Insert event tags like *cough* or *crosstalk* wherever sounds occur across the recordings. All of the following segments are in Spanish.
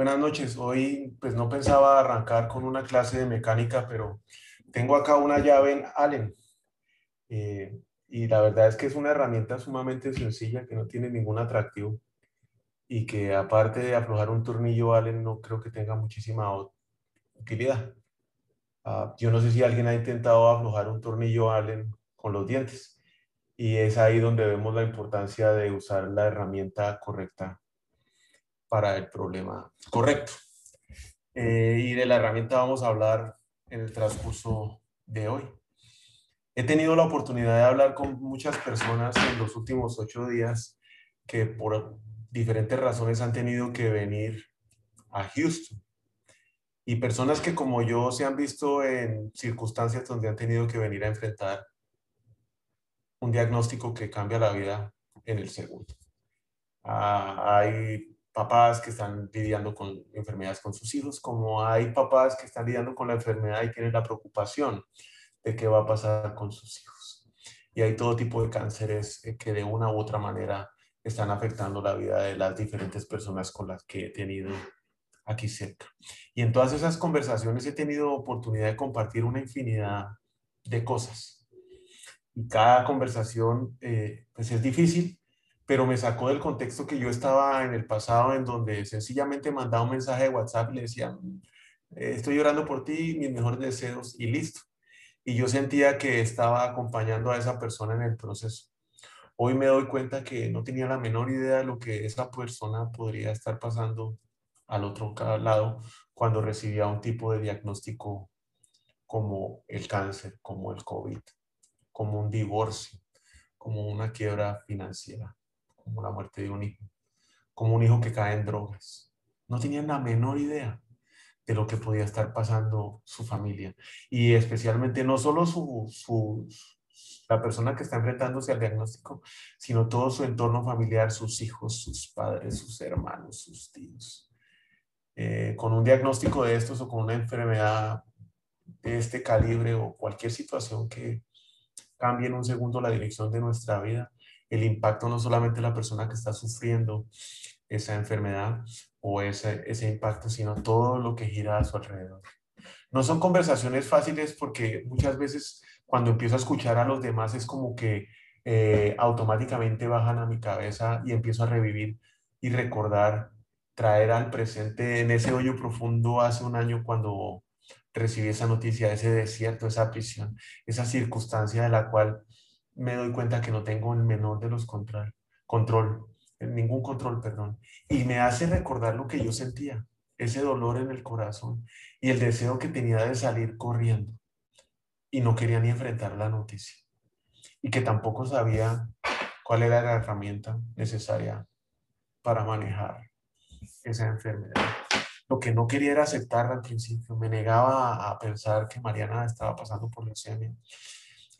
Buenas noches. Hoy pues no pensaba arrancar con una clase de mecánica, pero tengo acá una llave en Allen. Eh, y la verdad es que es una herramienta sumamente sencilla que no tiene ningún atractivo y que aparte de aflojar un tornillo Allen no creo que tenga muchísima utilidad. Ah, yo no sé si alguien ha intentado aflojar un tornillo Allen con los dientes y es ahí donde vemos la importancia de usar la herramienta correcta para el problema correcto. Eh, y de la herramienta vamos a hablar en el transcurso de hoy. He tenido la oportunidad de hablar con muchas personas en los últimos ocho días que por diferentes razones han tenido que venir a Houston. Y personas que como yo se han visto en circunstancias donde han tenido que venir a enfrentar un diagnóstico que cambia la vida en el segundo. Ah, hay papás que están lidiando con enfermedades con sus hijos, como hay papás que están lidiando con la enfermedad y tienen la preocupación de qué va a pasar con sus hijos. Y hay todo tipo de cánceres eh, que de una u otra manera están afectando la vida de las diferentes personas con las que he tenido aquí cerca. Y en todas esas conversaciones he tenido oportunidad de compartir una infinidad de cosas. Y cada conversación, eh, pues es difícil, pero me sacó del contexto que yo estaba en el pasado, en donde sencillamente mandaba un mensaje de WhatsApp y le decía, eh, estoy llorando por ti, mis mejores deseos y listo. Y yo sentía que estaba acompañando a esa persona en el proceso. Hoy me doy cuenta que no tenía la menor idea de lo que esa persona podría estar pasando al otro lado cuando recibía un tipo de diagnóstico como el cáncer, como el COVID, como un divorcio, como una quiebra financiera como la muerte de un hijo, como un hijo que cae en drogas. No tenían la menor idea de lo que podía estar pasando su familia. Y especialmente no solo su, la persona que está enfrentándose al diagnóstico, sino todo su entorno familiar, sus hijos, sus padres, sus hermanos, sus tíos. Eh, con un diagnóstico de estos o con una enfermedad de este calibre o cualquier situación que cambie en un segundo la dirección de nuestra vida, el impacto no solamente la persona que está sufriendo esa enfermedad o ese, ese impacto, sino todo lo que gira a su alrededor. No son conversaciones fáciles porque muchas veces cuando empiezo a escuchar a los demás es como que eh, automáticamente bajan a mi cabeza y empiezo a revivir y recordar, traer al presente en ese hoyo profundo hace un año cuando recibí esa noticia, ese desierto, esa prisión, esa circunstancia de la cual me doy cuenta que no tengo el menor de los control, control, ningún control, perdón. Y me hace recordar lo que yo sentía, ese dolor en el corazón y el deseo que tenía de salir corriendo. Y no quería ni enfrentar la noticia. Y que tampoco sabía cuál era la herramienta necesaria para manejar esa enfermedad. Lo que no quería era aceptarla al principio. Me negaba a pensar que Mariana estaba pasando por leucemia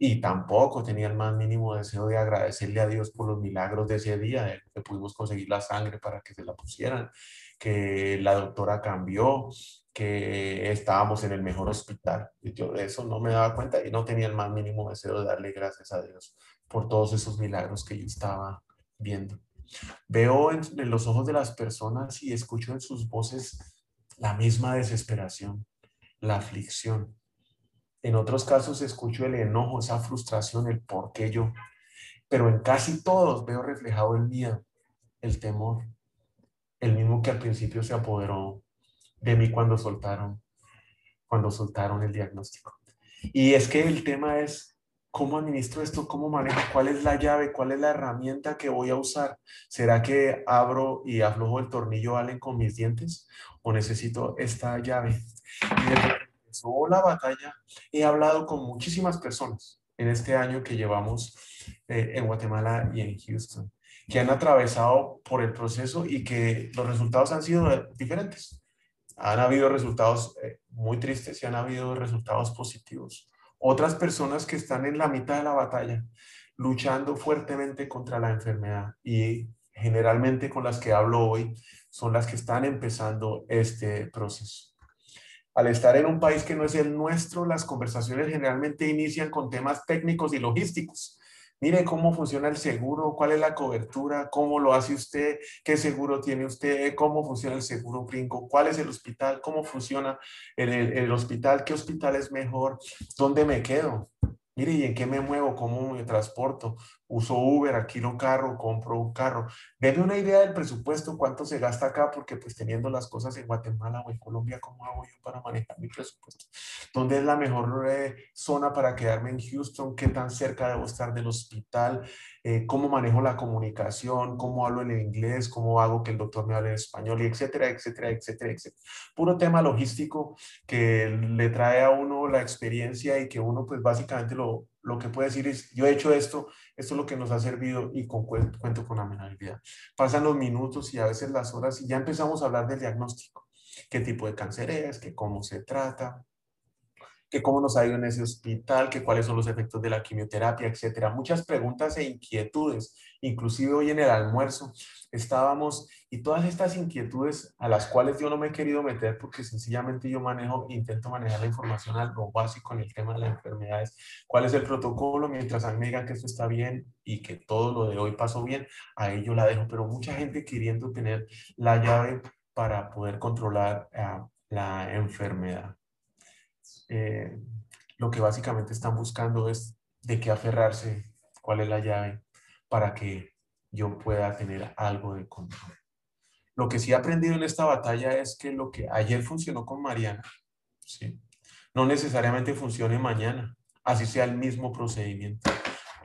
y tampoco tenía el más mínimo deseo de agradecerle a Dios por los milagros de ese día, que pudimos conseguir la sangre para que se la pusieran, que la doctora cambió, que estábamos en el mejor hospital. Y yo de eso no me daba cuenta y no tenía el más mínimo deseo de darle gracias a Dios por todos esos milagros que yo estaba viendo. Veo en, en los ojos de las personas y escucho en sus voces la misma desesperación, la aflicción, en otros casos escucho el enojo, esa frustración, el por qué yo. Pero en casi todos veo reflejado el miedo, el temor, el mismo que al principio se apoderó de mí cuando soltaron, cuando soltaron el diagnóstico. Y es que el tema es cómo administro esto, cómo manejo, cuál es la llave, cuál es la herramienta que voy a usar. ¿Será que abro y aflojo el tornillo Allen con mis dientes o necesito esta llave? Empezó la batalla, he hablado con muchísimas personas en este año que llevamos eh, en Guatemala y en Houston. que han atravesado por el proceso y que los resultados han sido diferentes. Han habido resultados eh, muy tristes y han habido resultados positivos. Otras personas que están en la mitad de la batalla, luchando fuertemente contra la enfermedad y generalmente con las que hablo hoy son las que están empezando este proceso. Al estar en un país que no es el nuestro, las conversaciones generalmente inician con temas técnicos y logísticos. Mire cómo funciona el seguro, cuál es la cobertura, cómo lo hace usted, qué seguro tiene usted, cómo funciona el seguro gringo, cuál es el hospital, cómo funciona el, el hospital, qué hospital es mejor, dónde me quedo. Mire, ¿y en qué me muevo? ¿Cómo me transporto? Uso Uber, alquilo un carro, compro un carro. Denme una idea del presupuesto, cuánto se gasta acá, porque pues teniendo las cosas en Guatemala o en Colombia, ¿cómo hago yo para manejar mi presupuesto? ¿Dónde es la mejor eh, zona para quedarme en Houston? ¿Qué tan cerca debo estar del hospital? Eh, ¿Cómo manejo la comunicación? ¿Cómo hablo en inglés? ¿Cómo hago que el doctor me hable en español? Y etcétera, etcétera, etcétera, etcétera. Puro tema logístico que le trae a uno la experiencia y que uno pues básicamente lo, lo que puede decir es, yo he hecho esto, esto es lo que nos ha servido y con, cuento con amenabilidad. Pasan los minutos y a veces las horas y ya empezamos a hablar del diagnóstico. ¿Qué tipo de cáncer es? ¿Qué cómo se trata? Que cómo nos ha ido en ese hospital, que cuáles son los efectos de la quimioterapia, etcétera. Muchas preguntas e inquietudes. Inclusive hoy en el almuerzo estábamos y todas estas inquietudes a las cuales yo no me he querido meter porque sencillamente yo manejo, intento manejar la información a lo básico en el tema de las enfermedades. ¿Cuál es el protocolo? Mientras a mí me digan que esto está bien y que todo lo de hoy pasó bien, a ello la dejo. Pero mucha gente queriendo tener la llave para poder controlar uh, la enfermedad. Eh, lo que básicamente están buscando es de qué aferrarse, cuál es la llave para que yo pueda tener algo de control. Lo que sí he aprendido en esta batalla es que lo que ayer funcionó con Mariana, ¿sí? no necesariamente funcione mañana, así sea el mismo procedimiento.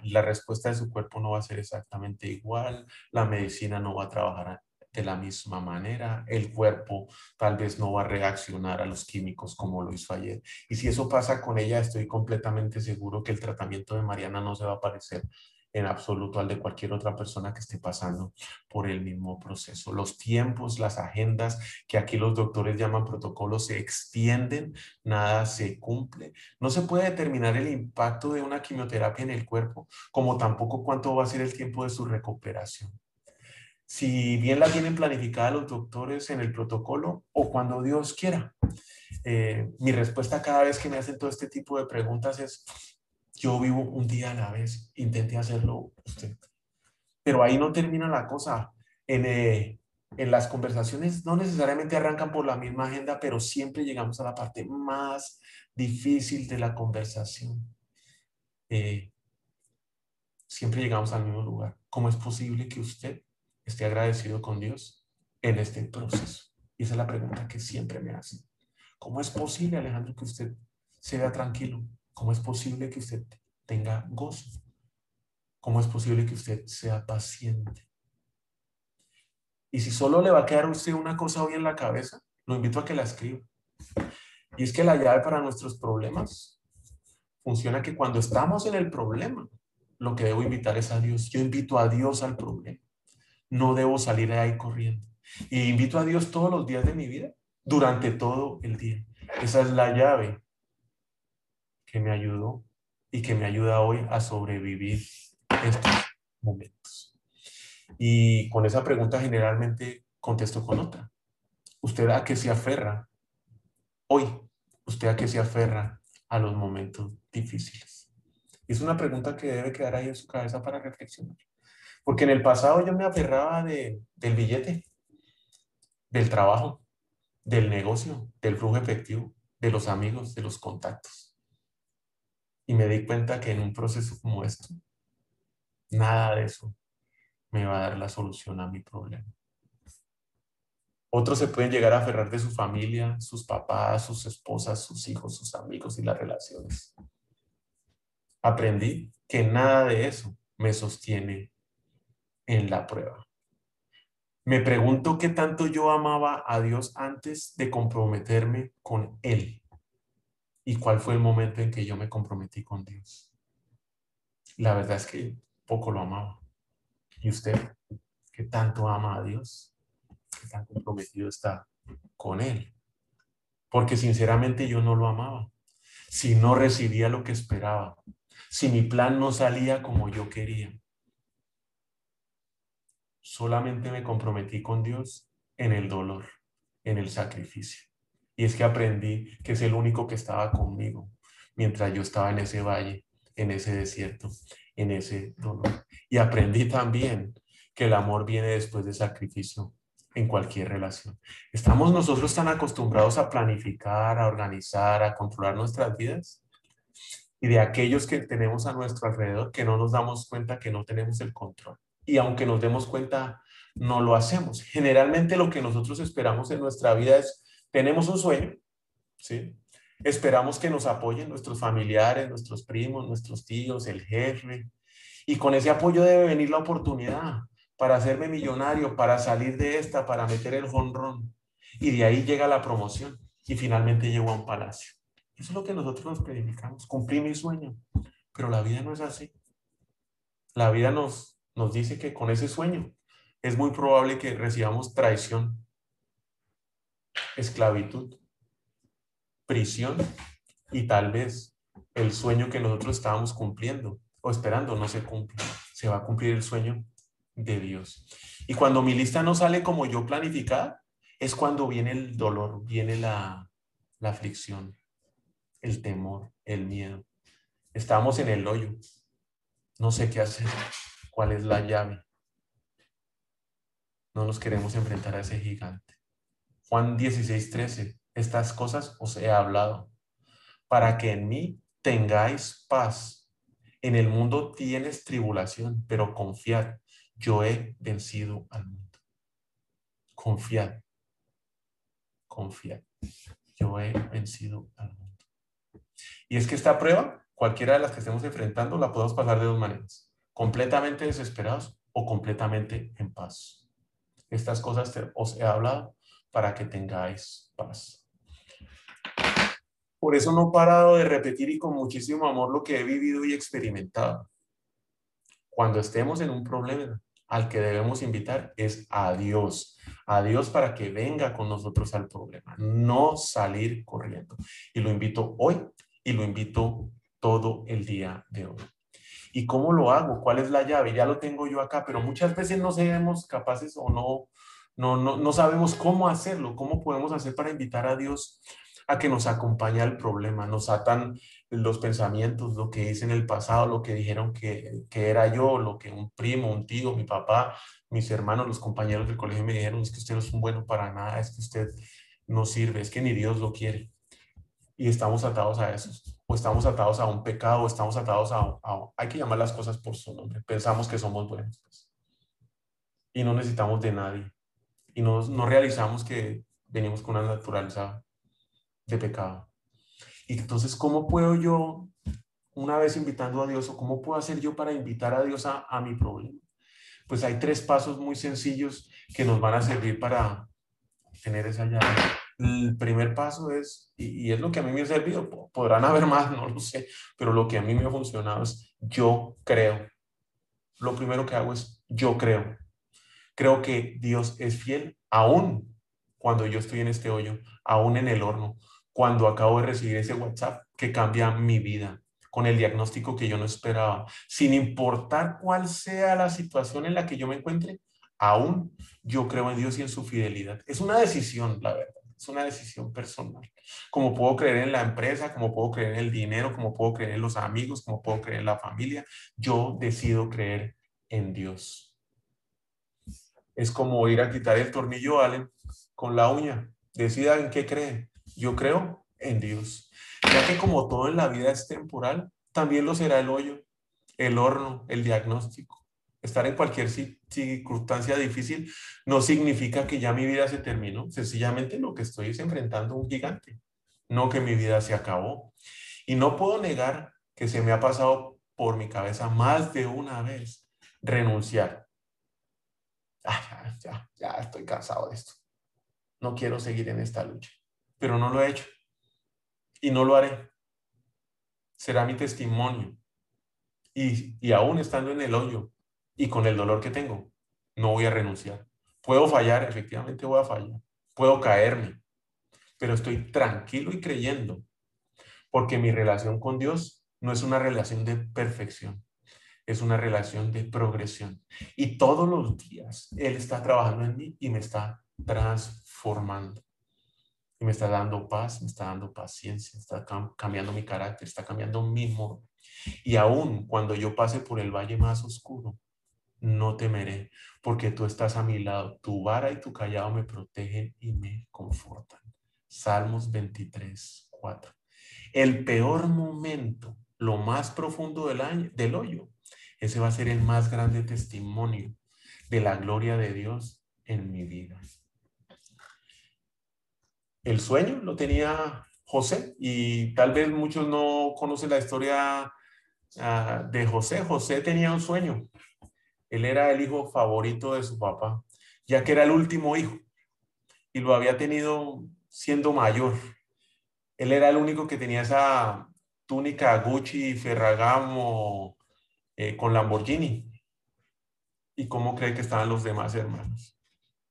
La respuesta de su cuerpo no va a ser exactamente igual, la medicina no va a trabajar de la misma manera, el cuerpo tal vez no va a reaccionar a los químicos como lo hizo ayer. Y si eso pasa con ella, estoy completamente seguro que el tratamiento de Mariana no se va a parecer en absoluto al de cualquier otra persona que esté pasando por el mismo proceso. Los tiempos, las agendas que aquí los doctores llaman protocolos se extienden, nada se cumple. No se puede determinar el impacto de una quimioterapia en el cuerpo, como tampoco cuánto va a ser el tiempo de su recuperación si bien la tienen planificada los doctores en el protocolo o cuando Dios quiera. Eh, mi respuesta cada vez que me hacen todo este tipo de preguntas es, yo vivo un día a la vez, intente hacerlo usted. Pero ahí no termina la cosa. En, eh, en las conversaciones no necesariamente arrancan por la misma agenda, pero siempre llegamos a la parte más difícil de la conversación. Eh, siempre llegamos al mismo lugar. ¿Cómo es posible que usted esté agradecido con Dios en este proceso? Y esa es la pregunta que siempre me hacen. ¿Cómo es posible, Alejandro, que usted se vea tranquilo? ¿Cómo es posible que usted tenga gozo? ¿Cómo es posible que usted sea paciente? Y si solo le va a quedar a usted una cosa hoy en la cabeza, lo invito a que la escriba. Y es que la llave para nuestros problemas funciona que cuando estamos en el problema, lo que debo invitar es a Dios. Yo invito a Dios al problema no debo salir de ahí corriendo. Y invito a Dios todos los días de mi vida, durante todo el día. Esa es la llave que me ayudó y que me ayuda hoy a sobrevivir estos momentos. Y con esa pregunta generalmente contesto con otra. ¿Usted a qué se aferra hoy? ¿Usted a qué se aferra a los momentos difíciles? Es una pregunta que debe quedar ahí en su cabeza para reflexionar. Porque en el pasado yo me aferraba de, del billete, del trabajo, del negocio, del flujo efectivo, de los amigos, de los contactos. Y me di cuenta que en un proceso como esto, nada de eso me va a dar la solución a mi problema. Otros se pueden llegar a aferrar de su familia, sus papás, sus esposas, sus hijos, sus amigos y las relaciones. Aprendí que nada de eso me sostiene en la prueba. Me pregunto qué tanto yo amaba a Dios antes de comprometerme con Él y cuál fue el momento en que yo me comprometí con Dios. La verdad es que poco lo amaba. ¿Y usted qué tanto ama a Dios? ¿Qué tan comprometido está con Él? Porque sinceramente yo no lo amaba. Si no recibía lo que esperaba, si mi plan no salía como yo quería, solamente me comprometí con Dios en el dolor, en el sacrificio. Y es que aprendí que es el único que estaba conmigo mientras yo estaba en ese valle, en ese desierto, en ese dolor. Y aprendí también que el amor viene después de sacrificio en cualquier relación. Estamos nosotros tan acostumbrados a planificar, a organizar, a controlar nuestras vidas y de aquellos que tenemos a nuestro alrededor que no nos damos cuenta que no tenemos el control. Y aunque nos demos cuenta, no lo hacemos. Generalmente lo que nosotros esperamos en nuestra vida es, tenemos un sueño, ¿sí? Esperamos que nos apoyen nuestros familiares, nuestros primos, nuestros tíos, el jefe. Y con ese apoyo debe venir la oportunidad para hacerme millonario, para salir de esta, para meter el jonrón. Y de ahí llega la promoción y finalmente llego a un palacio. Eso es lo que nosotros nos predicamos. Cumplí mi sueño, pero la vida no es así. La vida nos, nos dice que con ese sueño es muy probable que recibamos traición, esclavitud, prisión y tal vez el sueño que nosotros estábamos cumpliendo o esperando no se cumple. Se va a cumplir el sueño de Dios. Y cuando mi lista no sale como yo planificada, es cuando viene el dolor, viene la, la aflicción, el temor, el miedo. Estamos en el hoyo. No sé qué hacer. ¿Cuál es la llave? No nos queremos enfrentar a ese gigante. Juan 16, 13 estas cosas os he hablado, para que en mí tengáis paz. En el mundo tienes tribulación, pero confiad, yo he vencido al mundo. Confiad, confiad, yo he vencido al mundo. Y es que esta prueba, cualquiera de las que estemos enfrentando, la podemos pasar de dos maneras, completamente desesperados o completamente en paz. Estas cosas os he hablado para que tengáis paz. Por eso no he parado de repetir y con muchísimo amor lo que he vivido y experimentado. Cuando estemos en un problema, al que debemos invitar es a Dios, a Dios para que venga con nosotros al problema, no salir corriendo. Y lo invito hoy y lo invito todo el día de hoy. ¿Y cómo lo hago? ¿Cuál es la llave? Ya lo tengo yo acá, pero muchas veces no seremos capaces o no, no, no, no sabemos cómo hacerlo, cómo podemos hacer para invitar a Dios a que nos acompañe al problema, nos atan los pensamientos, lo que hice en el pasado, lo que dijeron que, que, era yo, lo que un primo, un tío, mi papá, mis hermanos, los compañeros del colegio me dijeron, es que usted no es un bueno para nada, es que usted no sirve, es que ni Dios lo quiere. Y estamos atados a eso, o estamos atados a un pecado, o estamos atados a, hay que llamar las cosas por su nombre, pensamos que somos buenos. Pues. Y no necesitamos de nadie. Y no, no realizamos que venimos con una naturaleza de pecado. Y entonces, ¿cómo puedo yo, una vez invitando a Dios, o cómo puedo hacer yo para invitar a Dios a, a mi problema? Pues hay tres pasos muy sencillos que nos van a servir para tener esa llave. El primer paso es, y, es lo que a mí me ha servido, podrán haber más, *laughs* no lo sé, pero lo que a mí me ha funcionado es yo creo. Lo primero que hago es yo creo. Creo que Dios es fiel aún cuando yo estoy en este hoyo, aún en el horno, cuando acabo de recibir ese WhatsApp que cambia mi vida con el diagnóstico que yo no esperaba, sin importar cuál sea la situación en la que yo me encuentre, aún yo creo en Dios y en su fidelidad. Es una decisión, la verdad, es una decisión personal. Como puedo creer en la empresa, como puedo creer en el dinero, como puedo creer en los amigos, como puedo creer en la familia, yo decido creer en Dios. Es como ir a quitar el tornillo Allen con la uña. Decida en qué cree. Yo creo en Dios. Ya que como todo en la vida es temporal, también lo será el hoyo, el horno, el diagnóstico. Estar en cualquier circunstancia difícil no significa que ya mi vida se terminó. Sencillamente lo que estoy es enfrentando un gigante, no que mi vida se acabó. Y no puedo negar que se me ha pasado por mi cabeza más de una vez renunciar. Ah, ya, ya estoy cansado de esto. No quiero seguir en esta lucha pero no lo he hecho y no lo haré. Será mi testimonio. Y, y aún estando en el hoyo, y con el dolor que tengo, no voy a renunciar. Puedo fallar, efectivamente voy a fallar. Puedo caerme, pero estoy tranquilo y creyendo, porque mi relación con Dios no es una relación de perfección, es una relación de progresión. Y todos los días Él está trabajando en mí y me está transformando. Y me está dando paz, me está dando paciencia, está cambiando mi carácter, está cambiando mi modo. Y aún cuando yo pase por el valle más oscuro, no temeré, porque tú estás a mi lado. Tu vara y tu callado me protegen y me confortan. Salmos 23, 4. El peor momento, lo más profundo del, año, del hoyo, ese va a ser el más grande testimonio de la gloria de Dios en mi vida. El sueño lo tenía José y tal vez muchos no conocen la historia ah, de José. José tenía un sueño él era el hijo favorito de su papá, ya que era el último hijo y lo había tenido siendo mayor. Él era el único que tenía esa túnica Gucci Ferragamo eh, con Lamborghini. ¿Y cómo cree que estaban los demás hermanos?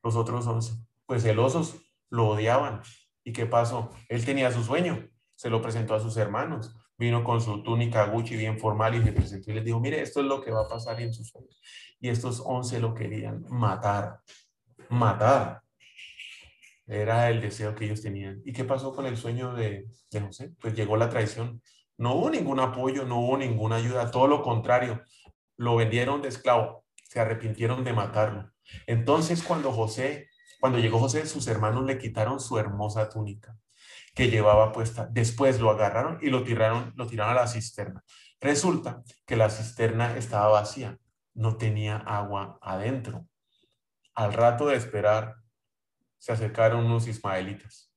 Los otros once. Pues celosos lo odiaban. ¿Y qué pasó? Él tenía su sueño, se lo presentó a sus hermanos vino con su túnica Gucci bien formal y se presentó y les dijo, mire, esto es lo que va a pasar en sus sueños. Y estos once lo querían matar, matar. Era el deseo que ellos tenían. ¿Y qué pasó con el sueño de, de José? Pues llegó la traición. No hubo ningún apoyo, no hubo ninguna ayuda, todo lo contrario. Lo vendieron de esclavo, se arrepintieron de matarlo. Entonces cuando José, cuando llegó José, sus hermanos le quitaron su hermosa túnica que llevaba puesta. Después lo agarraron y lo tiraron, lo tiraron a la cisterna. Resulta que la cisterna estaba vacía, no tenía agua adentro. Al rato de esperar, se acercaron unos ismaelitas,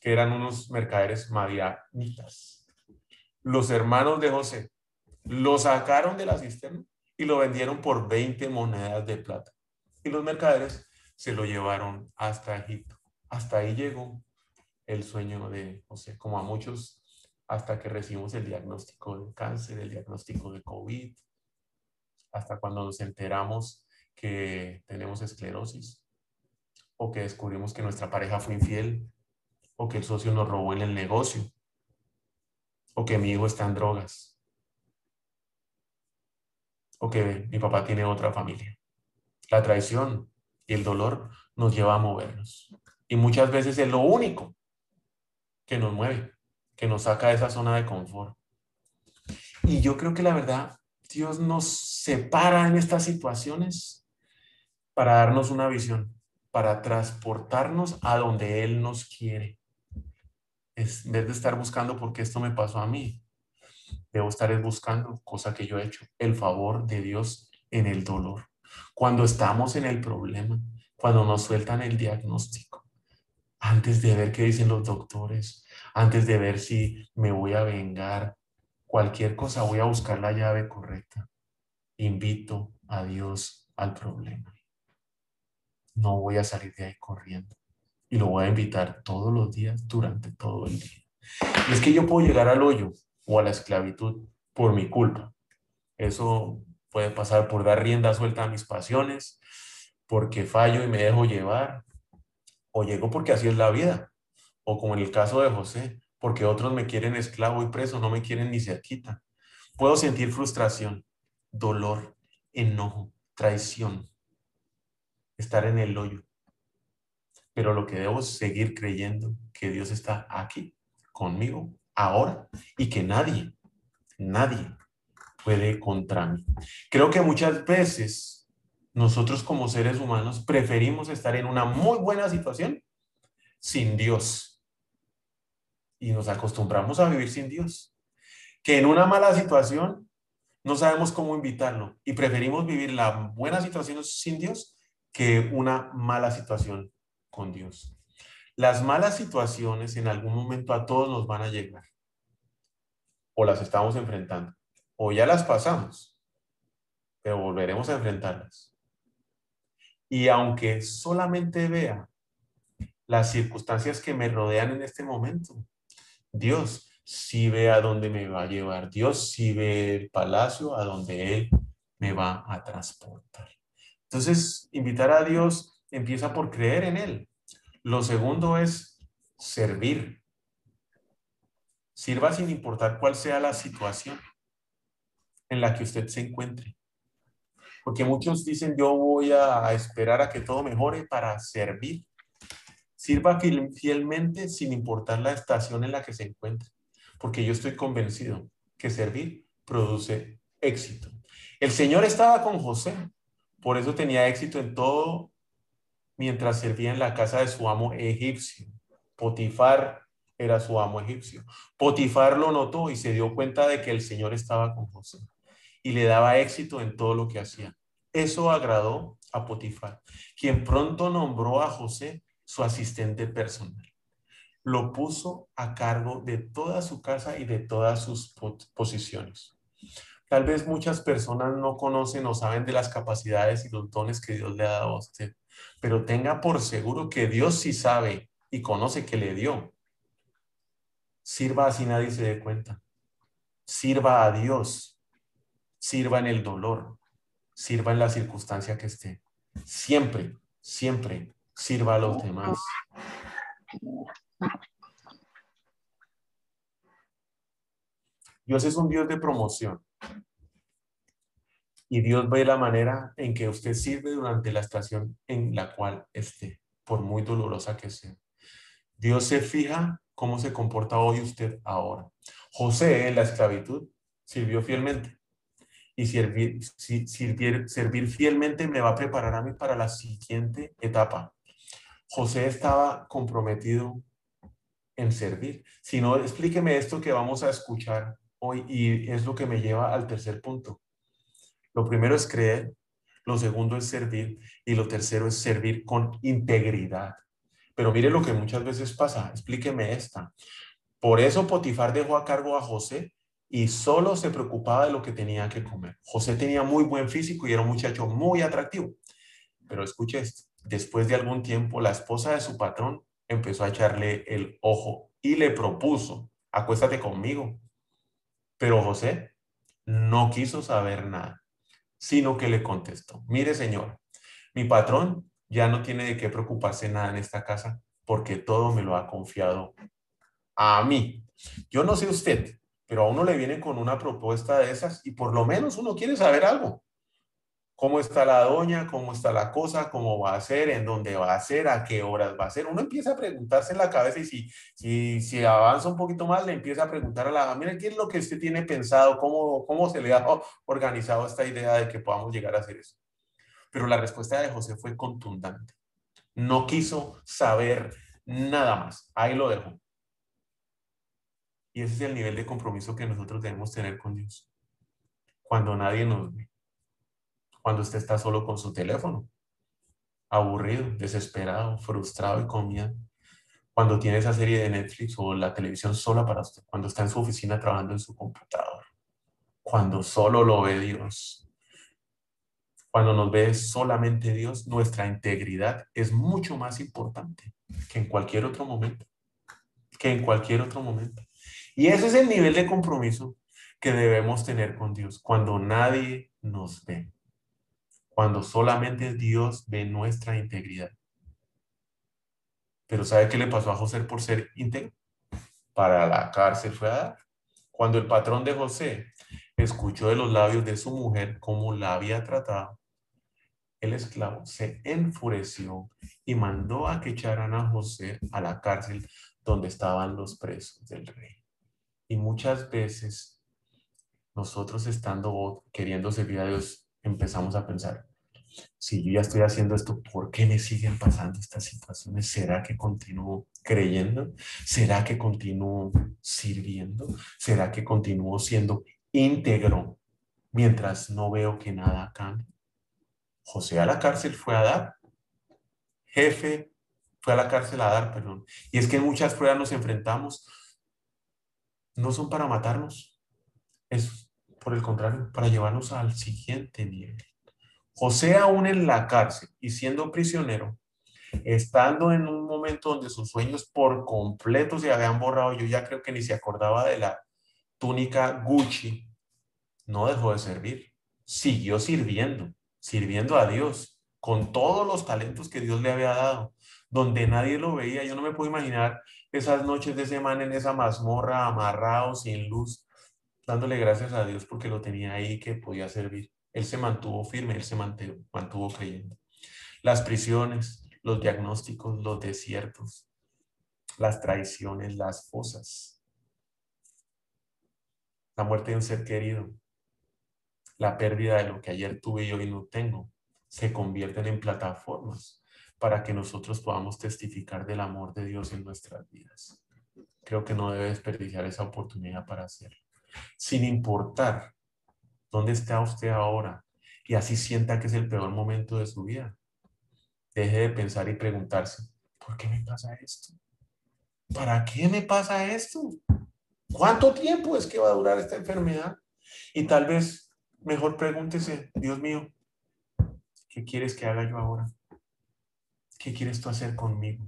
que eran unos mercaderes madianitas. Los hermanos de José lo sacaron de la cisterna y lo vendieron por 20 monedas de plata. Y los mercaderes se lo llevaron hasta Egipto. Hasta ahí llegó el sueño de José, como a muchos, hasta que recibimos el diagnóstico de cáncer, el diagnóstico de COVID, hasta cuando nos enteramos que tenemos esclerosis, o que descubrimos que nuestra pareja fue infiel, o que el socio nos robó en el negocio, o que mi hijo está en drogas, o que mi papá tiene otra familia. La traición y el dolor nos lleva a movernos. Y muchas veces es lo único que nos mueve, que nos saca de esa zona de confort. Y yo creo que la verdad, Dios nos separa en estas situaciones para darnos una visión, para transportarnos a donde Él nos quiere. Es, en vez de estar buscando por qué esto me pasó a mí, debo estar buscando, cosa que yo he hecho, el favor de Dios en el dolor. Cuando estamos en el problema, cuando nos sueltan el diagnóstico, antes de ver qué dicen los doctores, antes de ver si me voy a vengar, cualquier cosa, voy a buscar la llave correcta. Invito a Dios al problema. No voy a salir de ahí corriendo. Y lo voy a invitar todos los días durante todo el día. Y es que yo puedo llegar al hoyo o a la esclavitud por mi culpa. Eso puede pasar por dar rienda suelta a mis pasiones, porque fallo y me dejo llevar, o llego porque así es la vida, o como en el caso de José, porque otros me quieren esclavo y preso, no me quieren ni cerquita. Puedo sentir frustración, dolor, enojo, traición, estar en el hoyo. Pero lo que debo es seguir creyendo que Dios está aquí conmigo ahora y que nadie, nadie puede contra mí. Creo que muchas veces nosotros como seres humanos preferimos estar en una muy buena situación sin Dios. Y nos acostumbramos a vivir sin Dios. Que en una mala situación no sabemos cómo invitarlo y preferimos vivir la buena situación sin Dios que una mala situación con Dios. Las malas situaciones en algún momento a todos nos van a llegar. O las estamos enfrentando. O ya las pasamos. Pero volveremos a enfrentarlas. Y aunque solamente vea las circunstancias que me rodean en este momento, Dios sí ve a dónde me va a llevar. Dios sí ve el palacio a donde Él me va a transportar. Entonces, invitar a Dios empieza por creer en Él. Lo segundo es servir. Sirva sin importar cuál sea la situación en la que usted se encuentre. Porque muchos dicen, yo voy a esperar a que todo mejore para servir. Sirva fielmente sin importar la estación en la que se encuentre. Porque yo estoy convencido que servir produce éxito. El Señor estaba con José, por eso tenía éxito en todo mientras servía en la casa de su amo egipcio. Potifar era su amo egipcio. Potifar lo notó y se dio cuenta de que el Señor estaba con José y le daba éxito en todo lo que hacía. Eso agradó a Potifar, quien pronto nombró a José su asistente personal. Lo puso a cargo de toda su casa y de todas sus posiciones. Tal vez muchas personas no conocen o saben de las capacidades y los dones que Dios le ha dado a usted, pero tenga por seguro que Dios sí sabe y conoce que le dio. Sirva así nadie se dé cuenta. Sirva a Dios. Sirva en el dolor. Sirva en la circunstancia que esté. Siempre, siempre sirva a los demás. Dios es un Dios de promoción. Y Dios ve la manera en que usted sirve durante la estación en la cual esté, por muy dolorosa que sea. Dios se fija cómo se comporta hoy usted ahora. José en la esclavitud sirvió fielmente. Y servir, servir fielmente me va a preparar a mí para la siguiente etapa. José estaba comprometido en servir. Si no, explíqueme esto que vamos a escuchar hoy y es lo que me lleva al tercer punto. Lo primero es creer, lo segundo es servir y lo tercero es servir con integridad. Pero mire lo que muchas veces pasa, explíqueme esta. Por eso Potifar dejó a cargo a José y solo se preocupaba de lo que tenía que comer. José tenía muy buen físico y era un muchacho muy atractivo. Pero escuche esto, después de algún tiempo la esposa de su patrón empezó a echarle el ojo y le propuso, acuéstate conmigo. Pero José no quiso saber nada sino que le contestó, mire señor, mi patrón ya no tiene de qué preocuparse nada en esta casa porque todo me lo ha confiado a mí. Yo no sé usted, pero a uno le viene con una propuesta de esas y por lo menos uno quiere saber algo cómo está la doña, cómo está la cosa, cómo va a ser, en dónde va a ser, a qué horas va a ser. Uno empieza a preguntarse en la cabeza y si, si, si avanza un poquito más, le empieza a preguntar a la, mira, ¿qué es lo que usted tiene pensado? ¿Cómo, cómo se le ha organizado esta idea de que podamos llegar a hacer eso? Pero la respuesta de José fue contundente. No quiso saber nada más. Ahí lo dejo. Y ese es el nivel de compromiso que nosotros debemos tener con Dios. Cuando nadie nos ve cuando usted está solo con su teléfono, aburrido, desesperado, frustrado y con miedo. Cuando tiene esa serie de Netflix o la televisión sola para usted, cuando está en su oficina trabajando en su computador, cuando solo lo ve Dios. Cuando nos ve solamente Dios, nuestra integridad es mucho más importante que en cualquier otro momento. Que en cualquier otro momento. Y ese es el nivel de compromiso que debemos tener con Dios cuando nadie nos ve cuando solamente Dios ve nuestra integridad. Pero ¿sabe qué le pasó a José por ser íntegro? Para la cárcel fue a dar. Cuando el patrón de José escuchó de los labios de su mujer cómo la había tratado, el esclavo se enfureció y mandó a que echaran a José a la cárcel donde estaban los presos del rey. Y muchas veces nosotros estando queriendo servir a Dios, empezamos a pensar, si yo ya estoy haciendo esto, ¿por qué me siguen pasando estas situaciones? ¿Será que continúo creyendo? ¿Será que continúo sirviendo? ¿Será que continúo siendo íntegro mientras no veo que nada cambie? José a la cárcel fue a dar. Jefe fue a la cárcel a dar, perdón. Y es que en muchas pruebas nos enfrentamos. No son para matarnos. Es por el contrario, para llevarnos al siguiente nivel. José aún en la cárcel y siendo prisionero, estando en un momento donde sus sueños por completo se habían borrado, yo ya creo que ni se acordaba de la túnica Gucci, no dejó de servir. siguió sirviendo, sirviendo a Dios, con todos los talentos que Dios le había dado, donde nadie lo veía. Yo no me puedo imaginar esas noches de semana en esa mazmorra, amarrado, sin luz, dándole gracias a Dios porque lo tenía ahí que podía servir. Él se mantuvo firme, él se mantuvo, creyendo. Las prisiones, los diagnósticos, los desiertos, las traiciones, las fosas, la muerte de un ser querido, la pérdida de lo que ayer tuve y hoy no tengo, se convierten en plataformas para que nosotros podamos testificar del amor de Dios en nuestras vidas. Creo que no debe desperdiciar esa oportunidad para hacerlo. Sin importar dónde está usted ahora y así sienta que es el peor momento de su vida. Deje de pensar y preguntarse, ¿por qué me pasa esto? ¿Para qué me pasa esto? ¿Cuánto tiempo es que va a durar esta enfermedad? Y tal vez mejor pregúntese, Dios mío, ¿qué quieres que haga yo ahora? ¿Qué quieres tú hacer conmigo?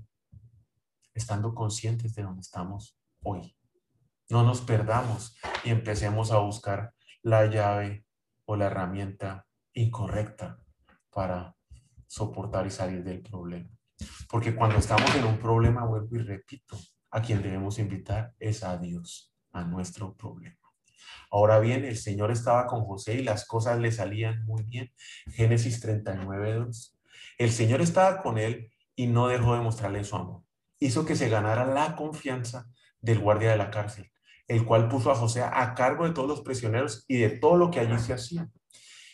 Estando conscientes de dónde estamos hoy. No nos perdamos y empecemos a buscar la llave o la herramienta incorrecta para soportar y salir del problema. Porque cuando estamos en un problema, vuelvo y repito, a quien debemos invitar es a Dios, a nuestro problema. Ahora bien, el Señor estaba con José y las cosas le salían muy bien. Génesis 39, 2. El Señor estaba con él y no dejó de mostrarle su amor. Hizo que se ganara la confianza del guardia de la cárcel, el cual puso a José a cargo de todos los prisioneros y de todo lo que allí se hacía.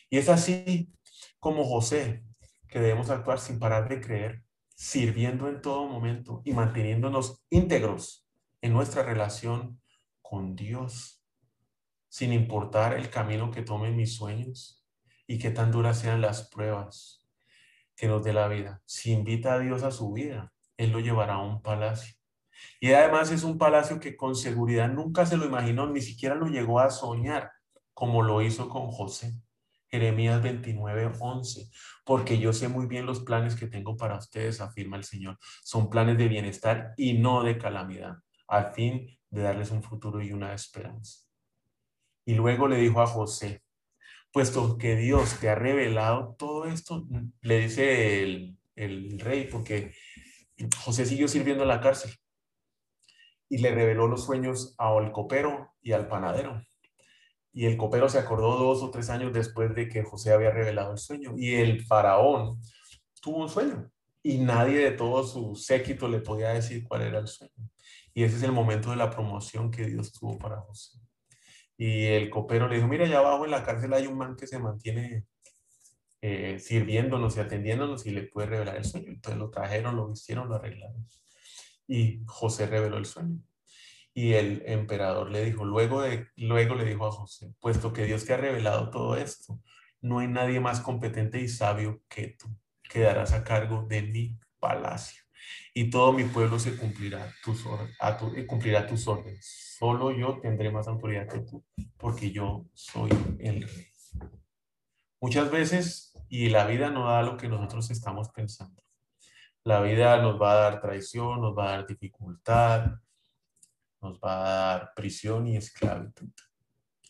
Y es así como José que debemos actuar sin parar de creer, sirviendo en todo momento y manteniéndonos íntegros en nuestra relación con Dios, sin importar el camino que tomen mis sueños y qué tan duras sean las pruebas que nos dé la vida. Si invita a Dios a su vida, Él lo llevará a un palacio. Y además es un palacio que con seguridad nunca se lo imaginó, ni siquiera lo llegó a soñar, como lo hizo con José. Jeremías 29, 11, porque yo sé muy bien los planes que tengo para ustedes, afirma el Señor. Son planes de bienestar y no de calamidad, al fin de darles un futuro y una esperanza. Y luego le dijo a José, puesto que Dios te ha revelado todo esto, le dice el, rey, porque José siguió sirviendo en la cárcel y le reveló los sueños al copero y al panadero. Y el copero se acordó dos o tres años después de que José había revelado el sueño. Y el faraón tuvo un sueño y nadie de todo su séquito le podía decir cuál era el sueño. Y ese es el momento de la promoción que Dios tuvo para José. Y el copero le dijo, mira, allá abajo en la cárcel hay un man que se mantiene eh, sirviéndonos y atendiéndonos y le puede revelar el sueño. Entonces lo trajeron, lo vistieron, lo arreglaron. Y José reveló el sueño. Y el emperador le dijo, luego, de, luego le dijo a José, puesto que Dios te ha revelado todo esto, no hay nadie más competente y sabio que tú. Quedarás a cargo de mi palacio. Y todo mi pueblo se cumplirá tus, a tu, cumplirá tus órdenes. Solo yo tendré más autoridad que tú, porque yo soy el rey. Muchas veces, y la vida no da lo que nosotros estamos pensando. La vida nos va a dar traición, nos va a dar dificultad, nos va a dar prisión y esclavitud.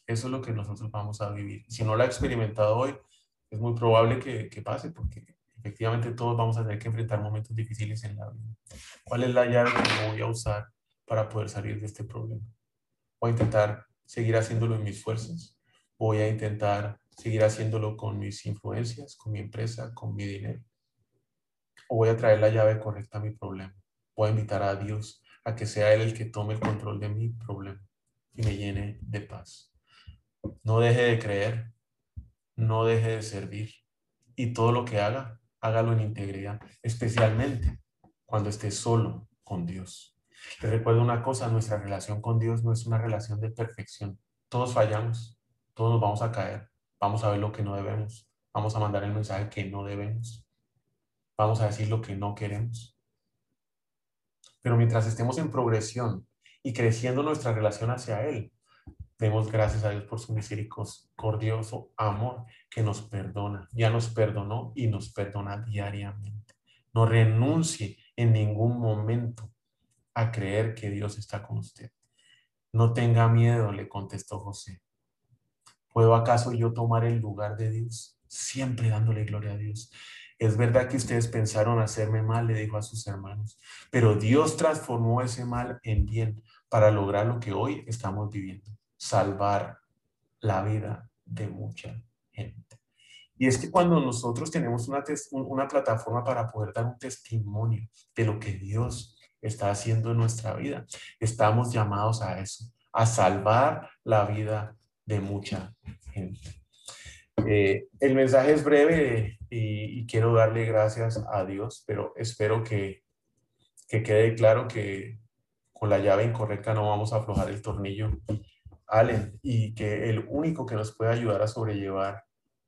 Eso es lo que nosotros vamos a vivir. Si no lo ha experimentado hoy, es muy probable que, que pase porque efectivamente todos vamos a tener que enfrentar momentos difíciles en la vida. ¿Cuál es la llave que voy a usar para poder salir de este problema? Voy a intentar seguir haciéndolo en mis fuerzas. Voy a intentar seguir haciéndolo con mis influencias, con mi empresa, con mi dinero. O voy a traer la llave correcta a mi problema. Voy a invitar a Dios a que sea Él el que tome el control de mi problema y me llene de paz. No deje de creer, no deje de servir y todo lo que haga, hágalo en integridad, especialmente cuando esté solo con Dios. Te recuerdo una cosa, nuestra relación con Dios no es una relación de perfección. Todos fallamos, todos nos vamos a caer, vamos a ver lo que no debemos, vamos a mandar el mensaje que no debemos, vamos a decir lo que no queremos. Pero mientras estemos en progresión y creciendo nuestra relación hacia Él, demos gracias a Dios por su misericordioso amor que nos perdona. Ya nos perdonó y nos perdona diariamente. No renuncie en ningún momento a creer que Dios está con usted. No tenga miedo, le contestó José, ¿Puedo acaso yo tomar el lugar de Dios? Siempre dándole gloria a Dios. Es verdad que ustedes pensaron hacerme mal, le dijo a sus hermanos, pero Dios transformó ese mal en bien para lograr lo que hoy estamos viviendo, salvar la vida de mucha gente. Y es que cuando nosotros tenemos una, una plataforma para poder dar un testimonio de lo que Dios está haciendo en nuestra vida, estamos llamados a eso, a salvar la vida de mucha gente. Eh, el mensaje es breve y, quiero darle gracias a Dios, pero espero que, que quede claro que con la llave incorrecta no vamos a aflojar el tornillo, Allen, y que el único que nos puede ayudar a sobrellevar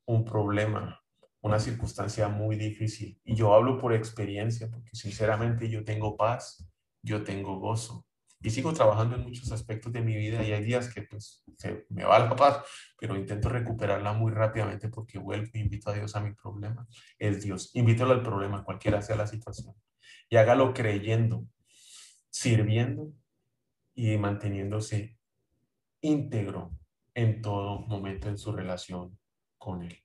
un problema, una circunstancia muy difícil, y yo hablo por experiencia, porque sinceramente yo tengo paz, yo tengo gozo, y sigo trabajando en muchos aspectos de mi vida y hay días que pues se me va la paz, pero intento recuperarla muy rápidamente porque vuelvo e invito a Dios a mi problema. Es Dios. Invítalo al problema, cualquiera sea la situación. Y hágalo creyendo, sirviendo y manteniéndose íntegro en todo momento en su relación con Él.